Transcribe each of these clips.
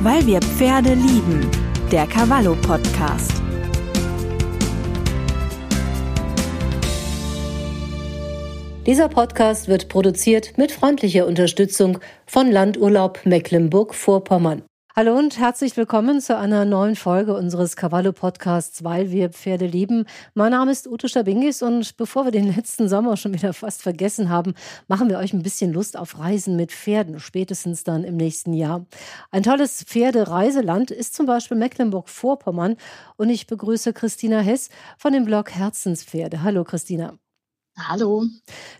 Weil wir Pferde lieben. Der Cavallo Podcast. Dieser Podcast wird produziert mit freundlicher Unterstützung von Landurlaub Mecklenburg-Vorpommern. Hallo und herzlich willkommen zu einer neuen Folge unseres Cavallo Podcasts, weil wir Pferde lieben. Mein Name ist Ute Stabingis und bevor wir den letzten Sommer schon wieder fast vergessen haben, machen wir euch ein bisschen Lust auf Reisen mit Pferden, spätestens dann im nächsten Jahr. Ein tolles Pferdereiseland ist zum Beispiel Mecklenburg-Vorpommern und ich begrüße Christina Hess von dem Blog Herzenspferde. Hallo Christina. Hallo.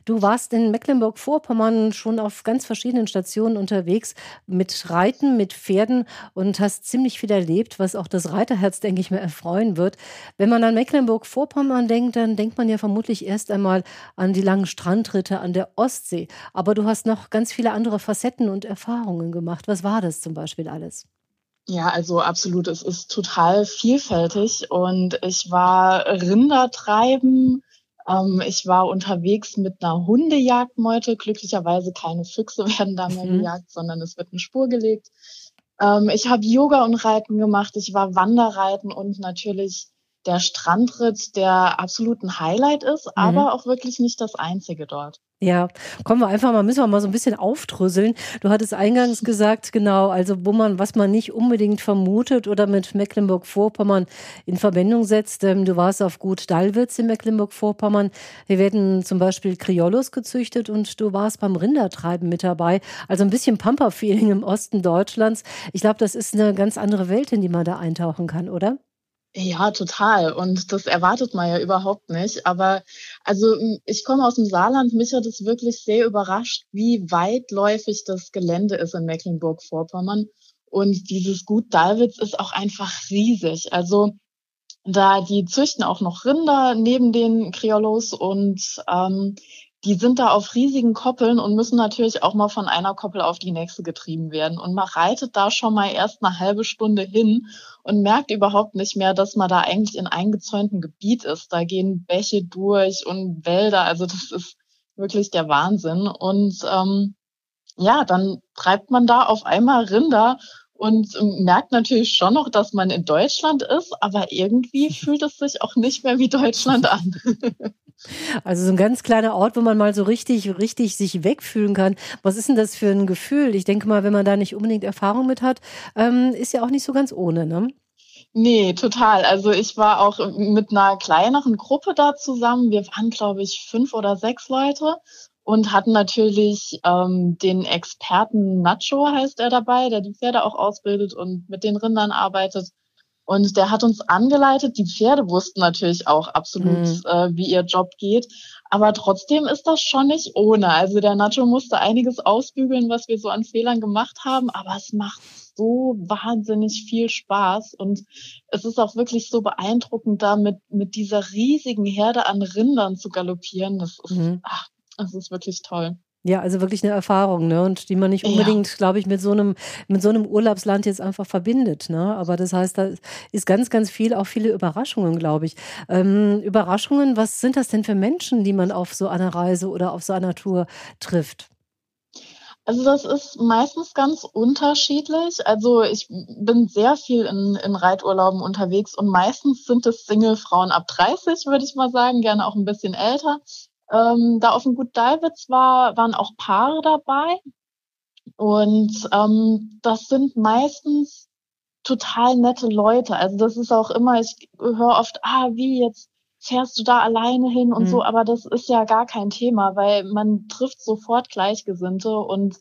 Du warst in Mecklenburg-Vorpommern schon auf ganz verschiedenen Stationen unterwegs mit Reiten, mit Pferden und hast ziemlich viel erlebt, was auch das Reiterherz, denke ich mir, erfreuen wird. Wenn man an Mecklenburg-Vorpommern denkt, dann denkt man ja vermutlich erst einmal an die langen Strandritte an der Ostsee. Aber du hast noch ganz viele andere Facetten und Erfahrungen gemacht. Was war das zum Beispiel alles? Ja, also absolut. Es ist total vielfältig und ich war Rinder treiben, ähm, ich war unterwegs mit einer Hundejagdmeute. Glücklicherweise keine Füchse werden da mehr mhm. gejagt, sondern es wird eine Spur gelegt. Ähm, ich habe Yoga und Reiten gemacht. Ich war Wanderreiten und natürlich der Strandritt, der absolut ein Highlight ist, mhm. aber auch wirklich nicht das einzige dort. Ja, kommen wir einfach mal, müssen wir mal so ein bisschen aufdröseln. Du hattest eingangs gesagt, genau, also wo man, was man nicht unbedingt vermutet oder mit Mecklenburg-Vorpommern in Verbindung setzt. Ähm, du warst auf Gut Dallwitz in Mecklenburg-Vorpommern. Hier werden zum Beispiel Criollos gezüchtet und du warst beim Rindertreiben mit dabei. Also ein bisschen Pampa-Feeling im Osten Deutschlands. Ich glaube, das ist eine ganz andere Welt, in die man da eintauchen kann, oder? Ja, total. Und das erwartet man ja überhaupt nicht. Aber also ich komme aus dem Saarland, mich hat es wirklich sehr überrascht, wie weitläufig das Gelände ist in Mecklenburg-Vorpommern. Und dieses Gut Dalwitz ist auch einfach riesig. Also da die züchten auch noch Rinder neben den Criollos und ähm, die sind da auf riesigen Koppeln und müssen natürlich auch mal von einer Koppel auf die nächste getrieben werden. Und man reitet da schon mal erst eine halbe Stunde hin und merkt überhaupt nicht mehr, dass man da eigentlich in eingezäuntem Gebiet ist. Da gehen Bäche durch und Wälder. Also das ist wirklich der Wahnsinn. Und ähm, ja, dann treibt man da auf einmal Rinder und merkt natürlich schon noch, dass man in Deutschland ist, aber irgendwie fühlt es sich auch nicht mehr wie Deutschland an. Also so ein ganz kleiner Ort, wo man mal so richtig, richtig sich wegfühlen kann. Was ist denn das für ein Gefühl? Ich denke mal, wenn man da nicht unbedingt Erfahrung mit hat, ähm, ist ja auch nicht so ganz ohne, ne? Nee, total. Also ich war auch mit einer kleineren Gruppe da zusammen. Wir waren, glaube ich, fünf oder sechs Leute und hatten natürlich ähm, den Experten Nacho, heißt er dabei, der die Pferde auch ausbildet und mit den Rindern arbeitet. Und der hat uns angeleitet. Die Pferde wussten natürlich auch absolut, mhm. äh, wie ihr Job geht. Aber trotzdem ist das schon nicht ohne. Also der Nacho musste einiges ausbügeln, was wir so an Fehlern gemacht haben. Aber es macht so wahnsinnig viel Spaß. Und es ist auch wirklich so beeindruckend, da mit, mit dieser riesigen Herde an Rindern zu galoppieren. Das ist, mhm. ach, das ist wirklich toll. Ja, also wirklich eine Erfahrung, ne? Und die man nicht unbedingt, ja. glaube ich, mit so einem, mit so einem Urlaubsland jetzt einfach verbindet, ne? Aber das heißt, da ist ganz, ganz viel, auch viele Überraschungen, glaube ich. Ähm, Überraschungen, was sind das denn für Menschen, die man auf so einer Reise oder auf so einer Tour trifft? Also das ist meistens ganz unterschiedlich. Also ich bin sehr viel in, in Reiturlauben unterwegs und meistens sind es Single-Frauen ab 30, würde ich mal sagen, gerne auch ein bisschen älter. Ähm, da auf dem Gut Dalwitz war, waren auch Paare dabei. Und ähm, das sind meistens total nette Leute. Also das ist auch immer, ich höre oft, ah, wie jetzt fährst du da alleine hin und mhm. so, aber das ist ja gar kein Thema, weil man trifft sofort Gleichgesinnte und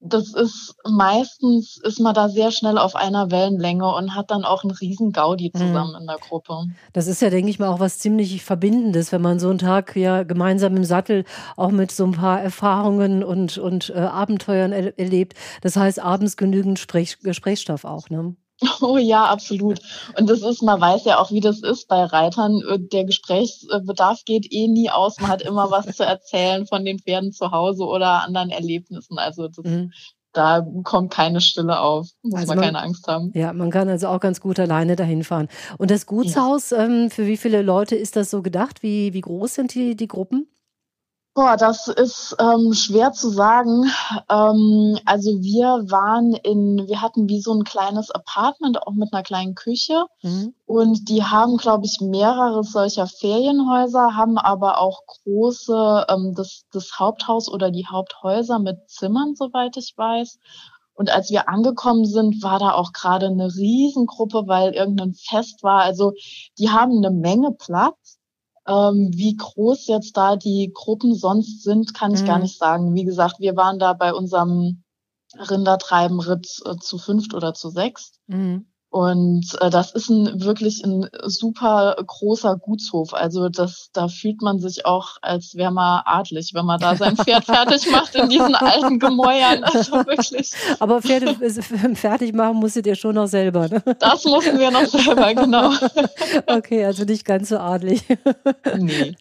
das ist meistens ist man da sehr schnell auf einer Wellenlänge und hat dann auch einen riesen Gaudi mhm. zusammen mhm. in der Gruppe. Das ist ja, denke ich mal, auch was ziemlich Verbindendes, wenn man so einen Tag ja gemeinsam im Sattel auch mit so ein paar Erfahrungen und, und äh, Abenteuern er erlebt. Das heißt, abends genügend Sprech Gesprächsstoff auch, ne? Oh ja, absolut. Und das ist, man weiß ja auch, wie das ist bei Reitern. Der Gesprächsbedarf geht eh nie aus. Man hat immer was zu erzählen von den Pferden zu Hause oder anderen Erlebnissen. Also das, mhm. da kommt keine Stille auf. Muss also man, man, keine Angst haben. Ja, man kann also auch ganz gut alleine dahin fahren. Und das Gutshaus, ja. ähm, für wie viele Leute ist das so gedacht? Wie, wie groß sind die, die Gruppen? Boah, das ist ähm, schwer zu sagen. Ähm, also wir waren in, wir hatten wie so ein kleines Apartment, auch mit einer kleinen Küche. Mhm. Und die haben, glaube ich, mehrere solcher Ferienhäuser, haben aber auch große, ähm, das, das Haupthaus oder die Haupthäuser mit Zimmern, soweit ich weiß. Und als wir angekommen sind, war da auch gerade eine Riesengruppe, weil irgendein Fest war. Also die haben eine Menge Platz. Ähm, wie groß jetzt da die Gruppen sonst sind, kann ich mhm. gar nicht sagen. Wie gesagt, wir waren da bei unserem Rindertreibenritt äh, zu fünft oder zu sechst. Mhm. Und äh, das ist ein wirklich ein super großer Gutshof. Also das, da fühlt man sich auch, als wäre man adlig, wenn man da sein Pferd fertig macht in diesen alten Gemäuern. Also wirklich. Aber Pferde fertig machen musstet ihr schon noch selber, ne? Das mussten wir noch selber, genau. Okay, also nicht ganz so adlig. Nee.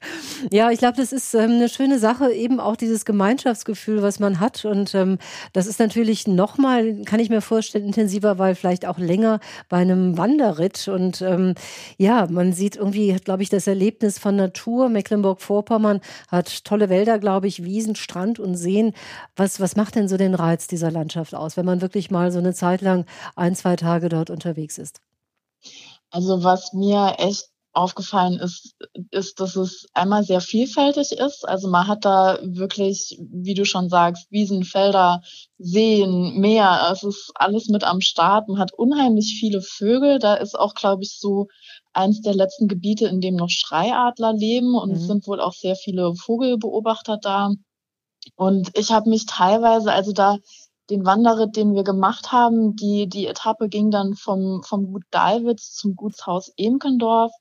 Ja, ich glaube, das ist ähm, eine schöne Sache, eben auch dieses Gemeinschaftsgefühl, was man hat. Und ähm, das ist natürlich nochmal, kann ich mir vorstellen, intensiver, weil vielleicht auch länger bei einem Wanderritt. Und ähm, ja, man sieht irgendwie, glaube ich, das Erlebnis von Natur. Mecklenburg-Vorpommern hat tolle Wälder, glaube ich, Wiesen, Strand und Seen. Was, was macht denn so den Reiz dieser Landschaft aus, wenn man wirklich mal so eine Zeit lang ein, zwei Tage dort unterwegs ist? Also was mir echt aufgefallen ist, ist, dass es einmal sehr vielfältig ist. Also man hat da wirklich, wie du schon sagst, Wiesen, Felder, Seen, Meer. Es ist alles mit am Start. Man hat unheimlich viele Vögel. Da ist auch, glaube ich, so eins der letzten Gebiete, in dem noch Schreiadler leben. Und mhm. es sind wohl auch sehr viele Vogelbeobachter da. Und ich habe mich teilweise, also da den Wanderritt, den wir gemacht haben, die, die Etappe ging dann vom, vom Gut Dalwitz zum Gutshaus Emkendorf.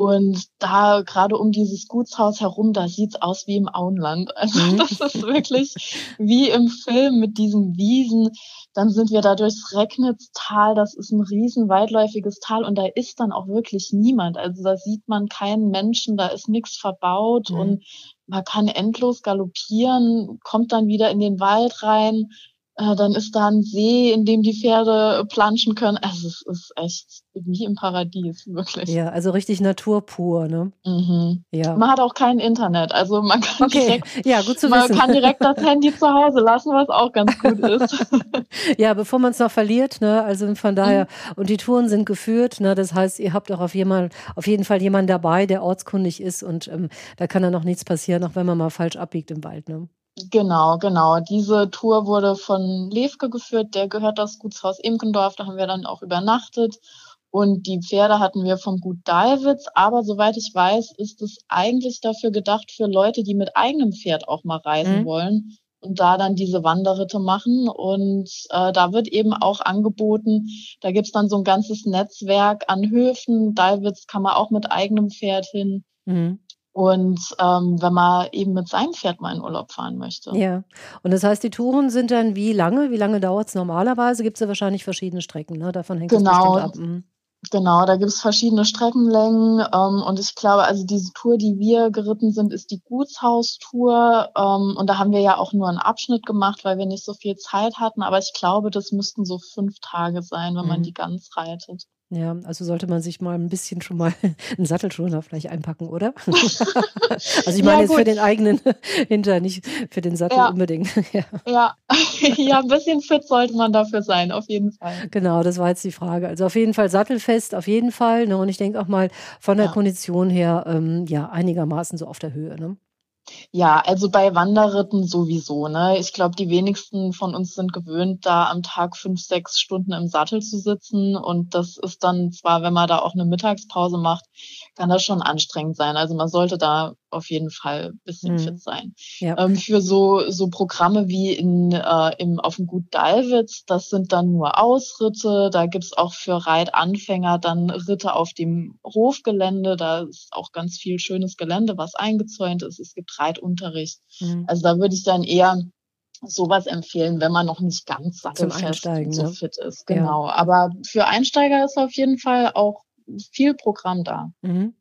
Und da gerade um dieses Gutshaus herum, da sieht's aus wie im Auenland. Also mhm. das ist wirklich wie im Film mit diesen Wiesen. Dann sind wir da durchs Recknitztal. Das ist ein riesen weitläufiges Tal und da ist dann auch wirklich niemand. Also da sieht man keinen Menschen, da ist nichts verbaut mhm. und man kann endlos galoppieren, kommt dann wieder in den Wald rein, dann ist da ein See, in dem die Pferde planschen können. Also es ist echt wie im Paradies, wirklich. Ja, also richtig Natur pur, ne? Mhm. Ja. Man hat auch kein Internet, also man kann okay. direkt, ja, gut zu man wissen. kann direkt das Handy zu Hause lassen, was auch ganz gut ist. ja, bevor man es noch verliert, ne? Also von daher mhm. und die Touren sind geführt, ne? Das heißt, ihr habt auch auf, jemand, auf jeden Fall jemanden dabei, der ortskundig ist und ähm, da kann dann noch nichts passieren, auch wenn man mal falsch abbiegt im Wald, ne? Genau, genau. Diese Tour wurde von Levke geführt, der gehört das Gutshaus Imkendorf, da haben wir dann auch übernachtet. Und die Pferde hatten wir vom Gut Dalwitz, aber soweit ich weiß, ist es eigentlich dafür gedacht für Leute, die mit eigenem Pferd auch mal reisen mhm. wollen und da dann diese Wanderritte machen. Und äh, da wird eben auch angeboten, da gibt's dann so ein ganzes Netzwerk an Höfen. Dalwitz kann man auch mit eigenem Pferd hin. Mhm. Und ähm, wenn man eben mit seinem Pferd mal in Urlaub fahren möchte. Ja. Und das heißt, die Touren sind dann wie lange? Wie lange dauert es normalerweise? Gibt es ja wahrscheinlich verschiedene Strecken, ne? Davon hängt genau. es ab. Mhm. Genau, da gibt es verschiedene Streckenlängen ähm, und ich glaube, also diese Tour, die wir geritten sind, ist die Gutshaustour ähm, und da haben wir ja auch nur einen Abschnitt gemacht, weil wir nicht so viel Zeit hatten, aber ich glaube, das müssten so fünf Tage sein, wenn mhm. man die ganz reitet. Ja, also sollte man sich mal ein bisschen schon mal einen Sattelschoner vielleicht einpacken, oder? also ich meine ja, jetzt für den eigenen Hinter, nicht für den Sattel ja. unbedingt. ja. Ja. ja, ein bisschen fit sollte man dafür sein, auf jeden Fall. Genau, das war jetzt die Frage. Also auf jeden Fall sattelfest, auf jeden Fall. Ne? Und ich denke auch mal von der ja. Kondition her, ähm, ja, einigermaßen so auf der Höhe. Ne? Ja, also bei Wanderritten sowieso. Ne? Ich glaube, die wenigsten von uns sind gewöhnt, da am Tag fünf, sechs Stunden im Sattel zu sitzen. Und das ist dann zwar, wenn man da auch eine Mittagspause macht, kann das schon anstrengend sein. Also man sollte da auf jeden Fall ein bisschen mhm. fit sein. Ja. Ähm, für so, so Programme wie in, äh, im, auf dem Gut Dalwitz, das sind dann nur Ausritte. Da gibt's auch für Reitanfänger dann Ritte auf dem Hofgelände. Da ist auch ganz viel schönes Gelände, was eingezäunt ist. Es gibt Reitunterricht. Mhm. Also da würde ich dann eher sowas empfehlen, wenn man noch nicht ganz sattelfest so ne? fit ist. Genau. Ja. Aber für Einsteiger ist auf jeden Fall auch viel Programm da. Mhm.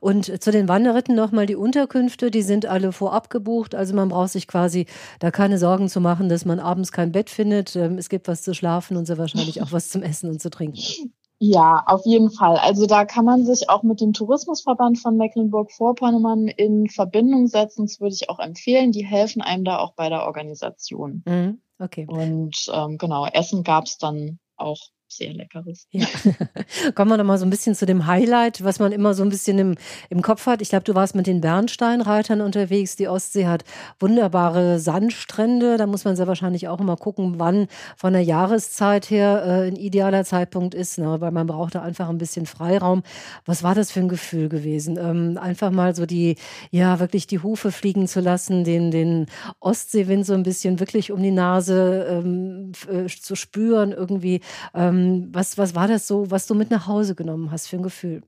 Und zu den Wanderritten nochmal die Unterkünfte, die sind alle vorab gebucht. Also man braucht sich quasi da keine Sorgen zu machen, dass man abends kein Bett findet. Ähm, es gibt was zu schlafen und so wahrscheinlich auch was zum Essen und zu trinken. Ja, auf jeden Fall. Also da kann man sich auch mit dem Tourismusverband von Mecklenburg-Vorpommern in Verbindung setzen. Das würde ich auch empfehlen. Die helfen einem da auch bei der Organisation. Mhm, okay. Und ähm, genau, Essen gab es dann auch sehr leckeres. Ja. Kommen wir noch mal so ein bisschen zu dem Highlight, was man immer so ein bisschen im, im Kopf hat. Ich glaube, du warst mit den Bernsteinreitern unterwegs. Die Ostsee hat wunderbare Sandstrände. Da muss man sehr wahrscheinlich auch immer gucken, wann von der Jahreszeit her äh, ein idealer Zeitpunkt ist, ne? weil man braucht da einfach ein bisschen Freiraum. Was war das für ein Gefühl gewesen? Ähm, einfach mal so die, ja, wirklich die Hufe fliegen zu lassen, den, den Ostseewind so ein bisschen wirklich um die Nase ähm, äh, zu spüren irgendwie. Ähm, ähm, was, was war das so, was du mit nach Hause genommen hast für ein Gefühl?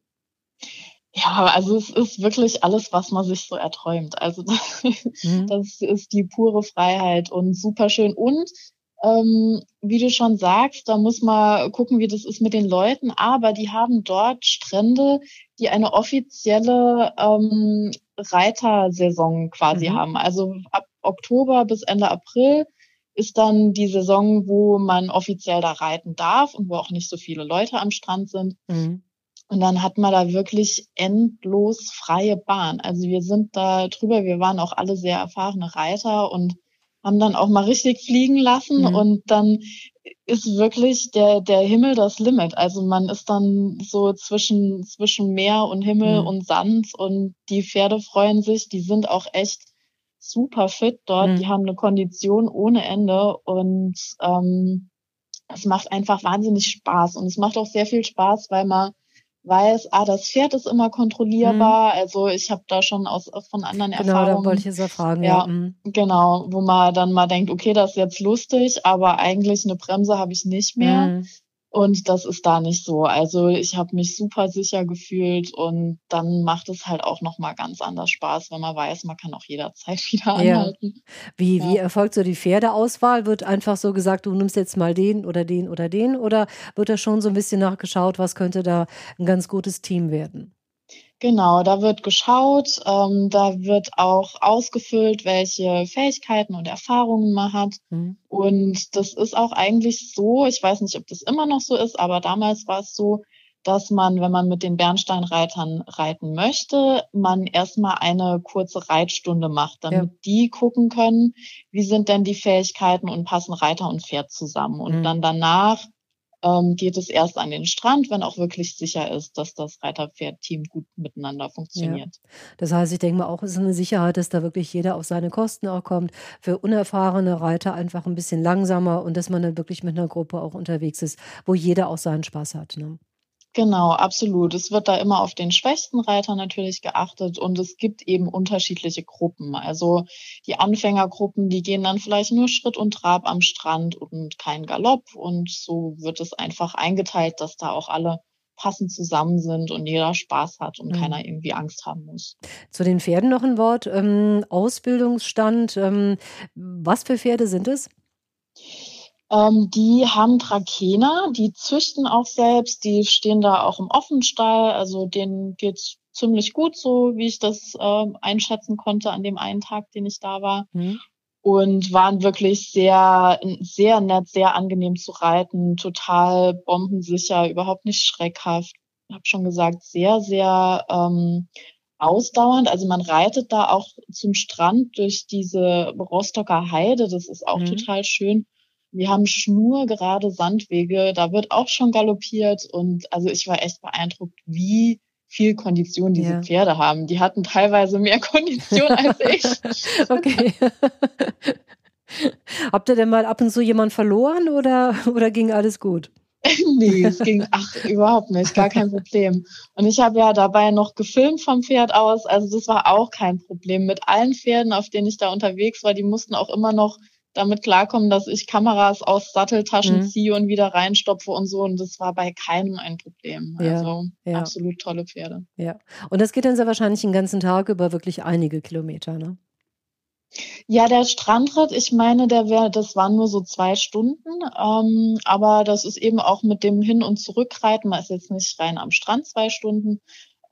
Ja, also es ist wirklich alles, was man sich so erträumt. Also das, mhm. das ist die pure Freiheit und super schön. Und ähm, wie du schon sagst, da muss man gucken, wie das ist mit den Leuten. Aber die haben dort Strände, die eine offizielle ähm, Reitersaison quasi mhm. haben. Also ab Oktober bis Ende April ist dann die Saison, wo man offiziell da reiten darf und wo auch nicht so viele Leute am Strand sind. Mhm. Und dann hat man da wirklich endlos freie Bahn. Also wir sind da drüber, wir waren auch alle sehr erfahrene Reiter und haben dann auch mal richtig fliegen lassen mhm. und dann ist wirklich der, der Himmel das Limit. Also man ist dann so zwischen, zwischen Meer und Himmel mhm. und Sand und die Pferde freuen sich, die sind auch echt super fit dort. Mhm. Die haben eine Kondition ohne Ende und ähm, es macht einfach wahnsinnig Spaß. Und es macht auch sehr viel Spaß, weil man weiß, ah, das Pferd ist immer kontrollierbar. Mhm. Also ich habe da schon aus von anderen genau, Erfahrungen. Genau, da wollte ich jetzt erfragen. Ja, ja. Mhm. genau, wo man dann mal denkt, okay, das ist jetzt lustig, aber eigentlich eine Bremse habe ich nicht mehr. Mhm. Und das ist da nicht so. Also ich habe mich super sicher gefühlt und dann macht es halt auch nochmal ganz anders Spaß, wenn man weiß, man kann auch jederzeit wieder anhalten. Ja. Wie, ja. wie erfolgt so die Pferdeauswahl? Wird einfach so gesagt, du nimmst jetzt mal den oder den oder den oder wird da schon so ein bisschen nachgeschaut, was könnte da ein ganz gutes Team werden? Genau, da wird geschaut, ähm, da wird auch ausgefüllt, welche Fähigkeiten und Erfahrungen man hat. Mhm. Und das ist auch eigentlich so, ich weiß nicht, ob das immer noch so ist, aber damals war es so, dass man, wenn man mit den Bernsteinreitern reiten möchte, man erstmal eine kurze Reitstunde macht, damit ja. die gucken können, wie sind denn die Fähigkeiten und passen Reiter und Pferd zusammen. Und mhm. dann danach ähm, geht es erst an den Strand, wenn auch wirklich sicher ist, dass das Reiter-Pferd-Team gut miteinander funktioniert. Ja. Das heißt, ich denke mal auch, es ist eine Sicherheit, dass da wirklich jeder auf seine Kosten auch kommt. Für unerfahrene Reiter einfach ein bisschen langsamer und dass man dann wirklich mit einer Gruppe auch unterwegs ist, wo jeder auch seinen Spaß hat. Ne? Genau, absolut. Es wird da immer auf den schwächsten Reiter natürlich geachtet und es gibt eben unterschiedliche Gruppen. Also die Anfängergruppen, die gehen dann vielleicht nur Schritt und Trab am Strand und kein Galopp und so wird es einfach eingeteilt, dass da auch alle passend zusammen sind und jeder Spaß hat und mhm. keiner irgendwie Angst haben muss. Zu den Pferden noch ein Wort. Ähm, Ausbildungsstand. Ähm, was für Pferde sind es? Ähm, die haben Trakehner, die züchten auch selbst, die stehen da auch im Offenstall, also denen geht's ziemlich gut, so wie ich das äh, einschätzen konnte an dem einen Tag, den ich da war. Mhm. Und waren wirklich sehr, sehr nett, sehr angenehm zu reiten, total bombensicher, überhaupt nicht schreckhaft. Ich habe schon gesagt, sehr, sehr ähm, ausdauernd. Also man reitet da auch zum Strand durch diese Rostocker Heide. Das ist auch mhm. total schön. Wir haben schnurgerade Sandwege, da wird auch schon galoppiert und also ich war echt beeindruckt, wie viel Kondition diese ja. Pferde haben. Die hatten teilweise mehr Kondition als ich. okay. Habt ihr denn mal ab und zu jemand verloren oder, oder ging alles gut? nee, es ging ach überhaupt nicht, gar kein Problem. Und ich habe ja dabei noch gefilmt vom Pferd aus, also das war auch kein Problem. Mit allen Pferden, auf denen ich da unterwegs war, die mussten auch immer noch damit klarkommen, dass ich Kameras aus Satteltaschen mhm. ziehe und wieder reinstopfe und so. Und das war bei keinem ein Problem. Ja, also ja. absolut tolle Pferde. Ja. Und das geht dann sehr wahrscheinlich den ganzen Tag über wirklich einige Kilometer, ne? Ja, der Strandritt, ich meine, der wäre, das waren nur so zwei Stunden, ähm, aber das ist eben auch mit dem Hin- und Zurückreiten. Man ist jetzt nicht rein am Strand zwei Stunden,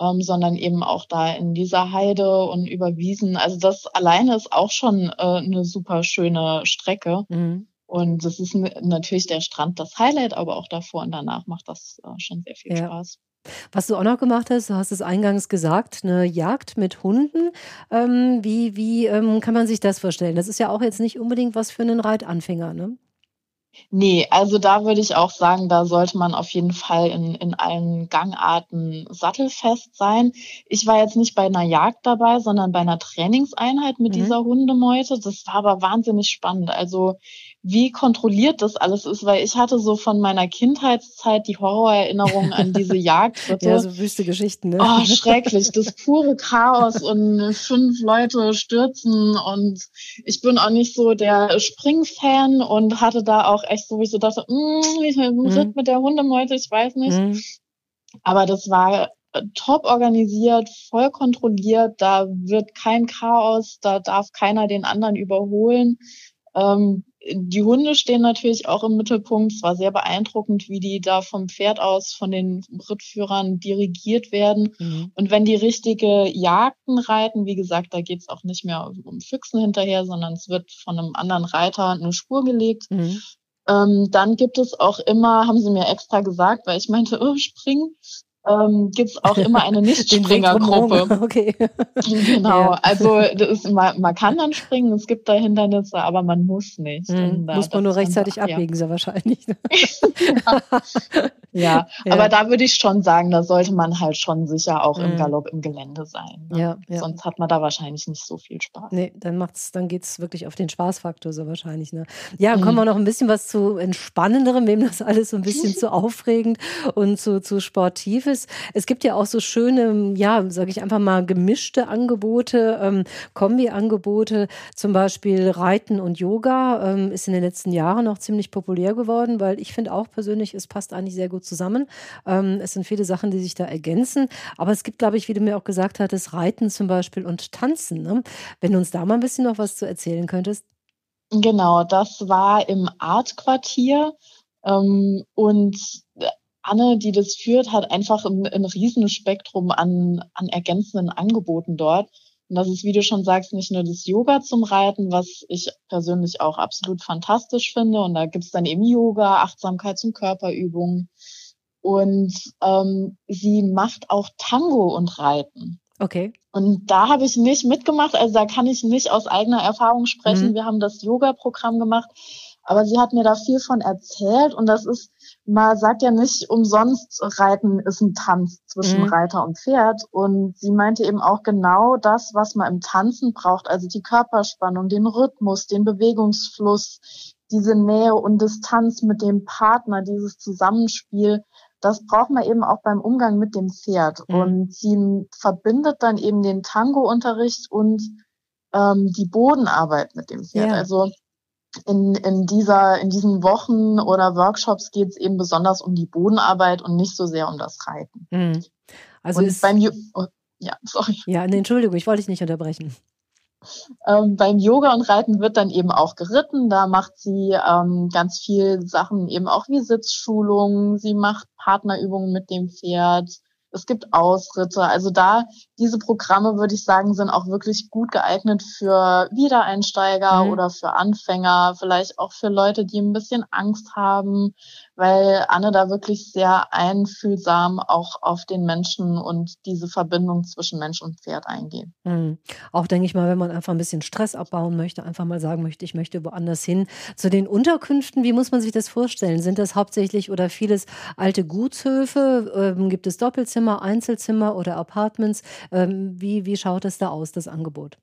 ähm, sondern eben auch da in dieser Heide und über Wiesen. Also das alleine ist auch schon äh, eine super schöne Strecke. Mhm. Und das ist natürlich der Strand das Highlight, aber auch davor und danach macht das äh, schon sehr viel ja. Spaß. Was du auch noch gemacht hast, du hast es eingangs gesagt, eine Jagd mit Hunden. Ähm, wie wie ähm, kann man sich das vorstellen? Das ist ja auch jetzt nicht unbedingt was für einen Reitanfänger, ne? Nee, also da würde ich auch sagen, da sollte man auf jeden Fall in, in allen Gangarten sattelfest sein. Ich war jetzt nicht bei einer Jagd dabei, sondern bei einer Trainingseinheit mit mhm. dieser Hundemeute. Das war aber wahnsinnig spannend. Also wie kontrolliert das alles ist, weil ich hatte so von meiner Kindheitszeit die Horrorerinnerungen an diese Jagdritte. ja, so wüste Geschichten, ne? Oh, schrecklich. Das pure Chaos und fünf Leute stürzen und ich bin auch nicht so der Springfan und hatte da auch echt so, wie ich so dachte, mm, ich mhm. mit der Hundemeute, ich weiß nicht. Mhm. Aber das war top organisiert, voll kontrolliert, da wird kein Chaos, da darf keiner den anderen überholen. Ähm, die Hunde stehen natürlich auch im Mittelpunkt. Es war sehr beeindruckend, wie die da vom Pferd aus von den Rittführern dirigiert werden. Mhm. Und wenn die richtige Jagden reiten, wie gesagt, da geht es auch nicht mehr um Füchsen hinterher, sondern es wird von einem anderen Reiter eine Spur gelegt. Mhm. Ähm, dann gibt es auch immer, haben sie mir extra gesagt, weil ich meinte, oh, springen, ähm, gibt es auch immer eine Nichtspringergruppe. okay. Genau. Ja. Also ist, man, man, kann dann springen, es gibt da Hindernisse, aber man muss nicht. Mhm. Da, muss man nur rechtzeitig abbiegen, ja. sehr wahrscheinlich. ja. ja. aber da würde ich schon sagen, da sollte man halt schon sicher auch mhm. im Galopp im Gelände sein. Ne? Ja, ja, Sonst hat man da wahrscheinlich nicht so viel Spaß. Nee, dann macht's, dann geht's wirklich auf den Spaßfaktor so wahrscheinlich. Ne? Ja, mhm. kommen wir noch ein bisschen was zu entspannenderem, wem das alles so ein bisschen zu aufregend und zu, zu sportiv ist. Es gibt ja auch so schöne, ja, sage ich einfach mal, gemischte Angebote, ähm, Kombi-Angebote, zum Beispiel Reiten und Yoga ähm, ist in den letzten Jahren auch ziemlich populär geworden, weil ich finde auch persönlich, es passt eigentlich sehr gut zusammen. Ähm, es sind viele Sachen, die sich da ergänzen. Aber es gibt, glaube ich, wie du mir auch gesagt hattest, Reiten zum Beispiel und Tanzen. Ne? Wenn du uns da mal ein bisschen noch was zu erzählen könntest. Genau, das war im Artquartier. Ähm, und Anne, die das führt, hat einfach ein, ein Riesenspektrum an, an ergänzenden Angeboten dort. Und das ist, wie du schon sagst, nicht nur das Yoga zum Reiten, was ich persönlich auch absolut fantastisch finde. Und da gibt's dann eben Yoga, Achtsamkeit und Körperübungen. Und ähm, sie macht auch Tango und Reiten. Okay. Und da habe ich nicht mitgemacht, also da kann ich nicht aus eigener Erfahrung sprechen. Mhm. Wir haben das Yoga-Programm gemacht, aber sie hat mir da viel von erzählt und das ist man sagt ja nicht umsonst, Reiten ist ein Tanz zwischen mhm. Reiter und Pferd. Und sie meinte eben auch genau das, was man im Tanzen braucht, also die Körperspannung, den Rhythmus, den Bewegungsfluss, diese Nähe und Distanz mit dem Partner, dieses Zusammenspiel. Das braucht man eben auch beim Umgang mit dem Pferd. Mhm. Und sie verbindet dann eben den Tango-Unterricht und ähm, die Bodenarbeit mit dem Pferd. Ja. Also in, in, dieser, in diesen Wochen oder Workshops geht es eben besonders um die Bodenarbeit und nicht so sehr um das Reiten. Mhm. Also und beim oh, ja, sorry. Ja, nee, Entschuldigung, ich wollte dich nicht unterbrechen. Ähm, beim Yoga und Reiten wird dann eben auch geritten. Da macht sie ähm, ganz viel Sachen eben auch wie Sitzschulungen. Sie macht Partnerübungen mit dem Pferd es gibt Ausritte. Also da, diese Programme, würde ich sagen, sind auch wirklich gut geeignet für Wiedereinsteiger mhm. oder für Anfänger, vielleicht auch für Leute, die ein bisschen Angst haben, weil Anne da wirklich sehr einfühlsam auch auf den Menschen und diese Verbindung zwischen Mensch und Pferd eingeht. Mhm. Auch denke ich mal, wenn man einfach ein bisschen Stress abbauen möchte, einfach mal sagen möchte, ich möchte woanders hin. Zu den Unterkünften, wie muss man sich das vorstellen? Sind das hauptsächlich oder vieles alte Gutshöfe? Ähm, gibt es Doppelzimmer, Einzelzimmer oder Apartments? Ähm, wie, wie schaut es da aus, das Angebot?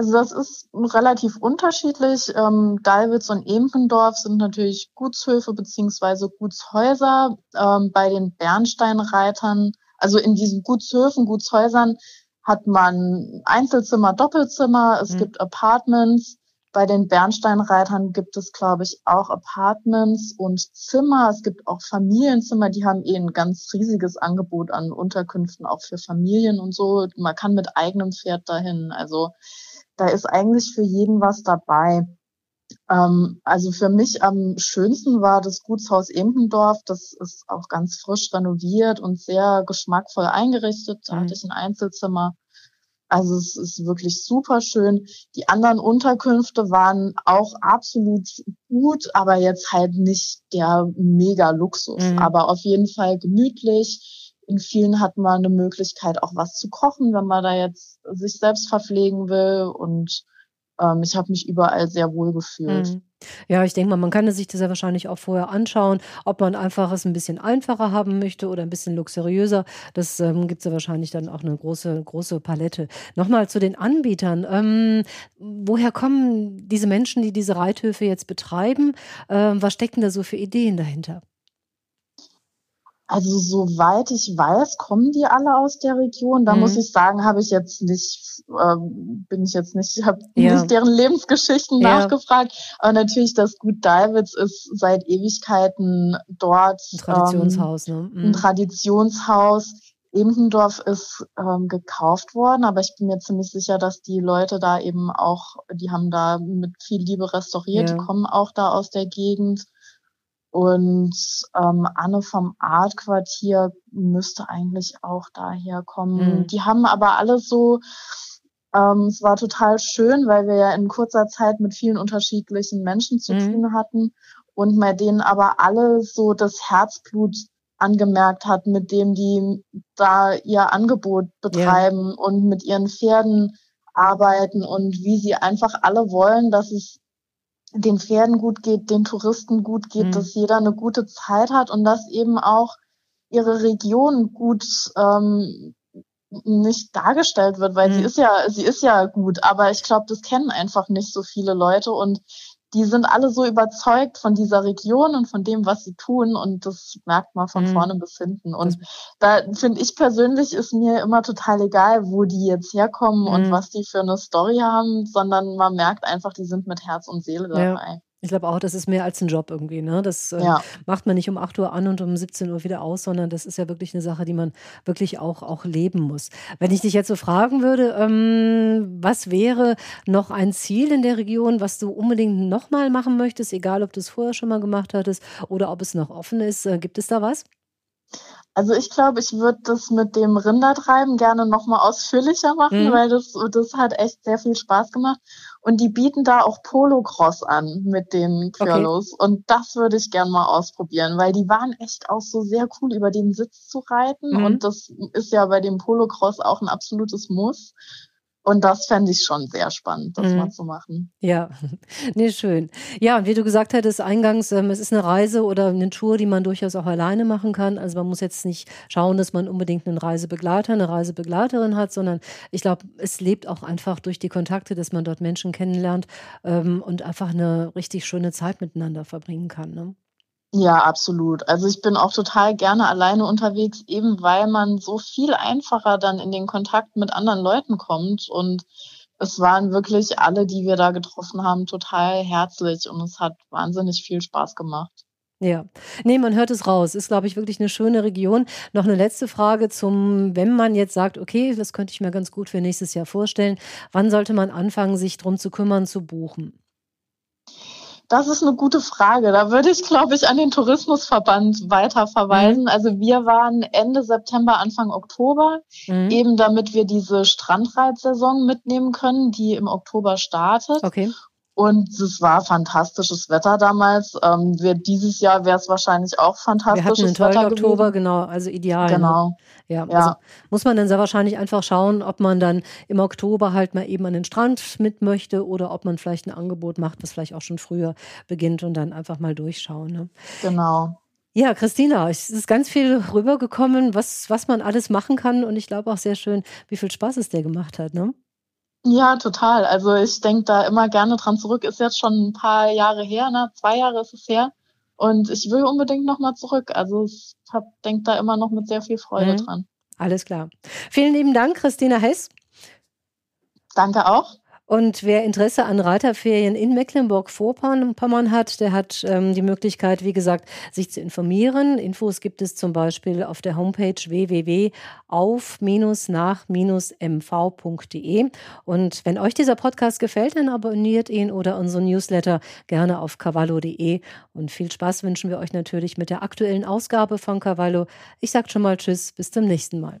Also das ist relativ unterschiedlich. Ähm, Dalwitz und Empendorf sind natürlich Gutshöfe beziehungsweise Gutshäuser. Ähm, bei den Bernsteinreitern, also in diesen Gutshöfen, Gutshäusern hat man Einzelzimmer, Doppelzimmer, es mhm. gibt Apartments. Bei den Bernsteinreitern gibt es, glaube ich, auch Apartments und Zimmer. Es gibt auch Familienzimmer, die haben eh ein ganz riesiges Angebot an Unterkünften, auch für Familien und so. Man kann mit eigenem Pferd dahin. Also da ist eigentlich für jeden was dabei. Ähm, also für mich am schönsten war das Gutshaus Impendorf. Das ist auch ganz frisch renoviert und sehr geschmackvoll eingerichtet. Da mhm. hatte ich ein Einzelzimmer. Also es ist wirklich super schön. Die anderen Unterkünfte waren auch absolut gut, aber jetzt halt nicht der Mega-Luxus. Mhm. Aber auf jeden Fall gemütlich. In vielen hat man eine Möglichkeit, auch was zu kochen, wenn man da jetzt sich selbst verpflegen will. Und ähm, ich habe mich überall sehr wohl gefühlt. Mhm. Ja, ich denke mal, man kann sich das ja wahrscheinlich auch vorher anschauen, ob man einfach es ein bisschen einfacher haben möchte oder ein bisschen luxuriöser. Das ähm, gibt es ja wahrscheinlich dann auch eine große, große Palette. Nochmal zu den Anbietern. Ähm, woher kommen diese Menschen, die diese Reithöfe jetzt betreiben? Ähm, was stecken da so für Ideen dahinter? Also soweit ich weiß, kommen die alle aus der Region. Da mhm. muss ich sagen, habe ich jetzt nicht, ähm, bin ich jetzt nicht, habe ja. nicht deren Lebensgeschichten ja. nachgefragt. Aber natürlich, das Gut Davids ist seit Ewigkeiten dort. Ein Traditionshaus, ähm, ne? Mhm. Ein Traditionshaus. Ebendorf ist ähm, gekauft worden, aber ich bin mir ziemlich sicher, dass die Leute da eben auch, die haben da mit viel Liebe restauriert, ja. kommen auch da aus der Gegend. Und ähm, Anne vom Art-Quartier müsste eigentlich auch daher kommen. Mhm. Die haben aber alle so, ähm, es war total schön, weil wir ja in kurzer Zeit mit vielen unterschiedlichen Menschen zu mhm. tun hatten und bei denen aber alle so das Herzblut angemerkt hat, mit dem die da ihr Angebot betreiben ja. und mit ihren Pferden arbeiten und wie sie einfach alle wollen, dass es den Pferden gut geht, den Touristen gut geht, mhm. dass jeder eine gute Zeit hat und dass eben auch ihre Region gut ähm, nicht dargestellt wird, weil mhm. sie ist ja, sie ist ja gut, aber ich glaube, das kennen einfach nicht so viele Leute und die sind alle so überzeugt von dieser Region und von dem, was sie tun. Und das merkt man von mhm. vorne bis hinten. Und da finde ich persönlich ist mir immer total egal, wo die jetzt herkommen mhm. und was die für eine Story haben, sondern man merkt einfach, die sind mit Herz und Seele dabei. Ja. Ich glaube auch, das ist mehr als ein Job irgendwie. Ne? Das äh, ja. macht man nicht um 8 Uhr an und um 17 Uhr wieder aus, sondern das ist ja wirklich eine Sache, die man wirklich auch, auch leben muss. Wenn ich dich jetzt so fragen würde, ähm, was wäre noch ein Ziel in der Region, was du unbedingt nochmal machen möchtest, egal ob du es vorher schon mal gemacht hattest oder ob es noch offen ist, äh, gibt es da was? Also ich glaube, ich würde das mit dem Rindertreiben gerne nochmal ausführlicher machen, mhm. weil das, das hat echt sehr viel Spaß gemacht. Und die bieten da auch Polocross an mit den Quirlos. Okay. Und das würde ich gerne mal ausprobieren, weil die waren echt auch so sehr cool, über den Sitz zu reiten. Mhm. Und das ist ja bei dem Polocross auch ein absolutes Muss. Und das fände ich schon sehr spannend, das mhm. mal zu machen. Ja, nee, schön. Ja, wie du gesagt hattest eingangs, ähm, es ist eine Reise oder eine Tour, die man durchaus auch alleine machen kann. Also man muss jetzt nicht schauen, dass man unbedingt einen Reisebegleiter, eine Reisebegleiterin hat, sondern ich glaube, es lebt auch einfach durch die Kontakte, dass man dort Menschen kennenlernt ähm, und einfach eine richtig schöne Zeit miteinander verbringen kann. Ne? Ja, absolut. Also ich bin auch total gerne alleine unterwegs, eben weil man so viel einfacher dann in den Kontakt mit anderen Leuten kommt. Und es waren wirklich alle, die wir da getroffen haben, total herzlich und es hat wahnsinnig viel Spaß gemacht. Ja, nee, man hört es raus. Ist, glaube ich, wirklich eine schöne Region. Noch eine letzte Frage zum, wenn man jetzt sagt, okay, das könnte ich mir ganz gut für nächstes Jahr vorstellen. Wann sollte man anfangen, sich drum zu kümmern, zu buchen? Das ist eine gute Frage. Da würde ich, glaube ich, an den Tourismusverband weiter verweisen. Mhm. Also wir waren Ende September, Anfang Oktober, mhm. eben damit wir diese Strandreitsaison mitnehmen können, die im Oktober startet. Okay. Und es war fantastisches Wetter damals. Ähm, wir, dieses Jahr wäre es wahrscheinlich auch fantastisches Wir hatten einen tollen Wetter Oktober, gewesen. genau, also ideal. Ne? Genau. Ne? Ja, ja. Also muss man dann sehr wahrscheinlich einfach schauen, ob man dann im Oktober halt mal eben an den Strand mit möchte oder ob man vielleicht ein Angebot macht, das vielleicht auch schon früher beginnt und dann einfach mal durchschauen. Ne? Genau. Ja, Christina, es ist ganz viel rübergekommen, was, was man alles machen kann und ich glaube auch sehr schön, wie viel Spaß es dir gemacht hat. Ne? Ja, total. Also ich denke da immer gerne dran zurück. Ist jetzt schon ein paar Jahre her, ne? Zwei Jahre ist es her. Und ich will unbedingt nochmal zurück. Also ich denke da immer noch mit sehr viel Freude mhm. dran. Alles klar. Vielen lieben Dank, Christina Hess. Danke auch. Und wer Interesse an Reiterferien in Mecklenburg-Vorpommern hat, der hat ähm, die Möglichkeit, wie gesagt, sich zu informieren. Infos gibt es zum Beispiel auf der Homepage www.auf-nach-mv.de. Und wenn euch dieser Podcast gefällt, dann abonniert ihn oder unseren Newsletter gerne auf cavallo.de. Und viel Spaß wünschen wir euch natürlich mit der aktuellen Ausgabe von Cavallo. Ich sage schon mal Tschüss, bis zum nächsten Mal.